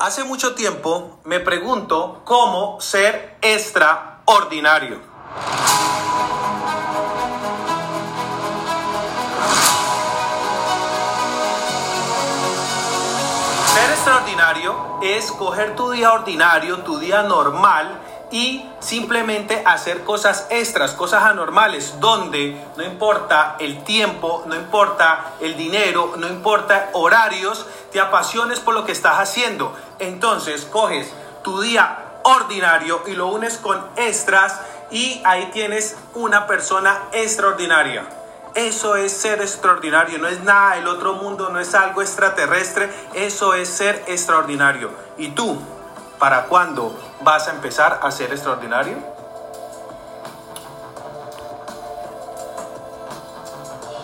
Hace mucho tiempo me pregunto cómo ser extraordinario. Ser extraordinario es coger tu día ordinario, tu día normal y simplemente hacer cosas extras, cosas anormales, donde no importa el tiempo, no importa el dinero, no importa horarios, te apasiones por lo que estás haciendo. Entonces coges tu día ordinario y lo unes con extras y ahí tienes una persona extraordinaria. Eso es ser extraordinario, no es nada del otro mundo, no es algo extraterrestre, eso es ser extraordinario. ¿Y tú, para cuándo vas a empezar a ser extraordinario?